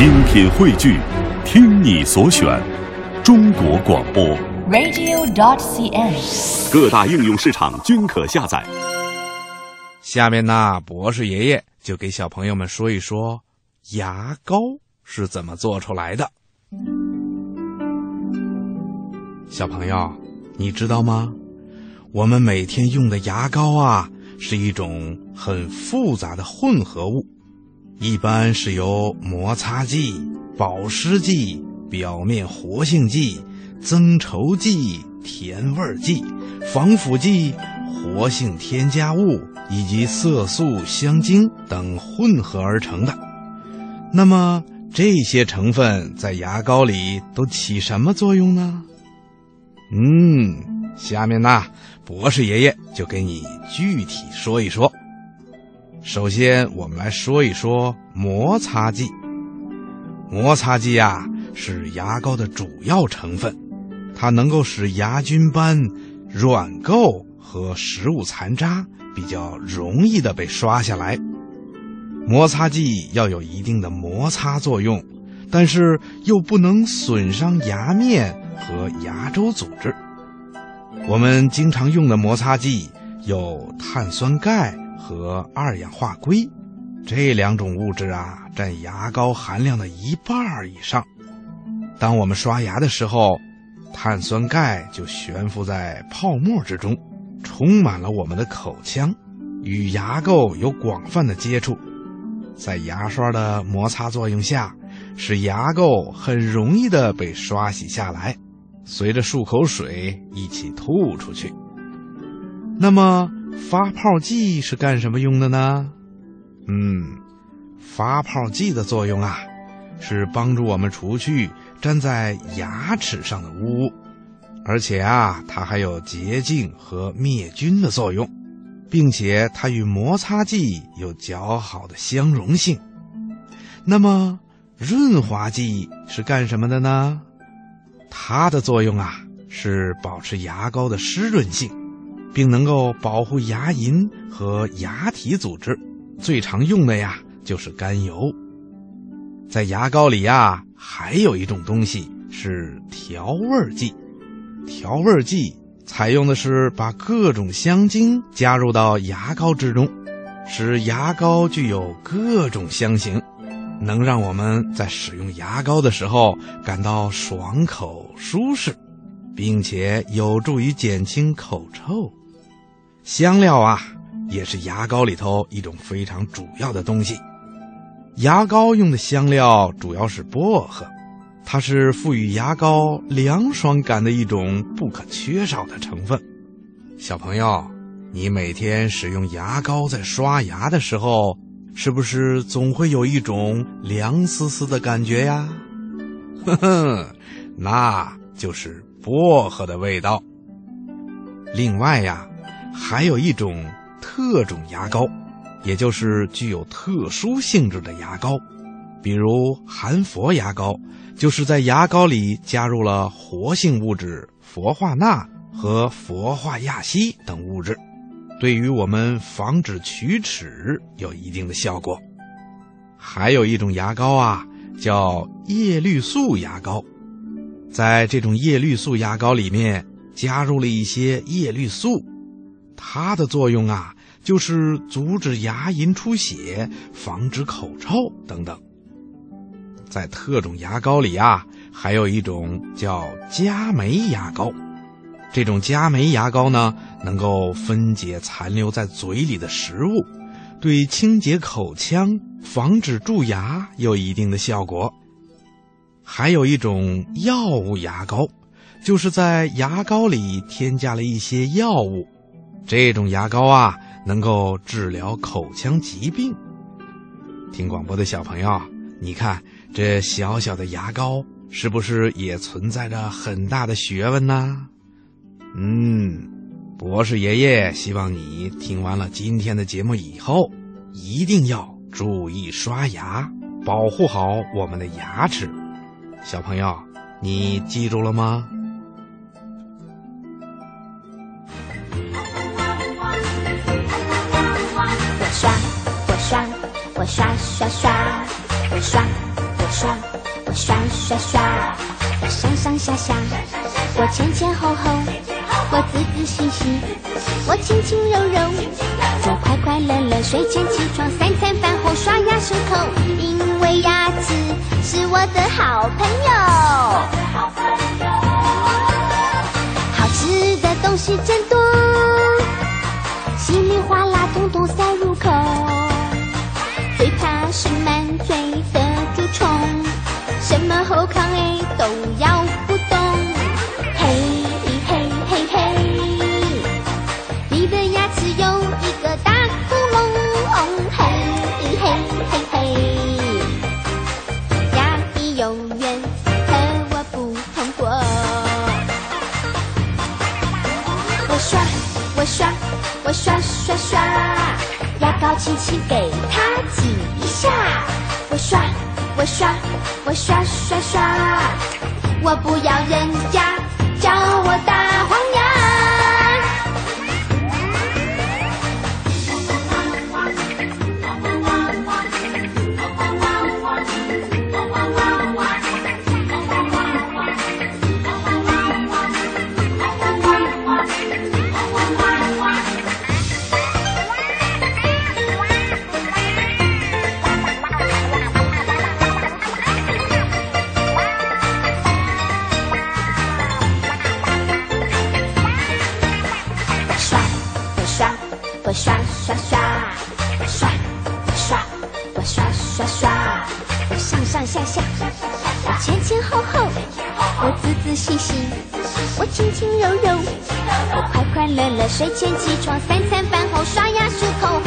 精品汇聚，听你所选，中国广播。radio.dot.cn，。各大应用市场均可下载。下面呢，博士爷爷就给小朋友们说一说牙膏是怎么做出来的。小朋友，你知道吗？我们每天用的牙膏啊，是一种很复杂的混合物，一般是由摩擦剂、保湿剂、表面活性剂、增稠剂、甜味剂、防腐剂、活性添加物以及色素、香精等混合而成的。那么这些成分在牙膏里都起什么作用呢？嗯，下面呢，博士爷爷就给你具体说一说。首先，我们来说一说摩擦剂。摩擦剂啊，是牙膏的主要成分，它能够使牙菌斑、软垢和食物残渣比较容易的被刷下来。摩擦剂要有一定的摩擦作用，但是又不能损伤牙面和牙周组织。我们经常用的摩擦剂有碳酸钙和二氧化硅，这两种物质啊，占牙膏含量的一半以上。当我们刷牙的时候，碳酸钙就悬浮在泡沫之中，充满了我们的口腔，与牙垢有广泛的接触。在牙刷的摩擦作用下，使牙垢很容易的被刷洗下来，随着漱口水一起吐出去。那么发泡剂是干什么用的呢？嗯，发泡剂的作用啊，是帮助我们除去粘在牙齿上的污物，而且啊，它还有洁净和灭菌的作用。并且它与摩擦剂有较好的相容性。那么，润滑剂是干什么的呢？它的作用啊是保持牙膏的湿润性，并能够保护牙龈和牙体组织。最常用的呀就是甘油。在牙膏里呀，还有一种东西是调味剂。调味剂。采用的是把各种香精加入到牙膏之中，使牙膏具有各种香型，能让我们在使用牙膏的时候感到爽口舒适，并且有助于减轻口臭。香料啊，也是牙膏里头一种非常主要的东西。牙膏用的香料主要是薄荷。它是赋予牙膏凉爽感的一种不可缺少的成分。小朋友，你每天使用牙膏在刷牙的时候，是不是总会有一种凉丝丝的感觉呀？呵呵，那就是薄荷的味道。另外呀，还有一种特种牙膏，也就是具有特殊性质的牙膏，比如含氟牙膏。就是在牙膏里加入了活性物质氟化钠和氟化亚锡等物质，对于我们防止龋齿有一定的效果。还有一种牙膏啊，叫叶绿素牙膏，在这种叶绿素牙膏里面加入了一些叶绿素，它的作用啊，就是阻止牙龈出血、防止口臭等等。在特种牙膏里啊，还有一种叫佳酶牙膏。这种佳酶牙膏呢，能够分解残留在嘴里的食物，对清洁口腔、防止蛀牙有一定的效果。还有一种药物牙膏，就是在牙膏里添加了一些药物。这种牙膏啊，能够治疗口腔疾病。听广播的小朋友，你看。这小小的牙膏是不是也存在着很大的学问呢？嗯，博士爷爷希望你听完了今天的节目以后，一定要注意刷牙，保护好我们的牙齿。小朋友，你记住了吗？我刷，刷刷，我刷，我刷。我刷刷刷，我上上下下，我前前后后，我仔仔细细，我轻轻柔柔，我快快乐乐，睡前起床，三餐饭后刷牙漱口，因为牙齿是我的好朋友。好吃的东西真多，稀里哗啦统统塞都咬不动。嘿嘿嘿嘿，你的牙齿有一个大窟窿。嘿嘿嘿嘿，牙医永远和我不同过。我刷，我刷，我刷刷刷，牙膏轻轻给它挤一下。我刷，我刷，我刷刷刷，我不要人家叫我大黄下下，我前前后后，我仔仔细细，我轻轻柔柔，我快快乐乐，睡前起床，三餐饭后刷牙漱口，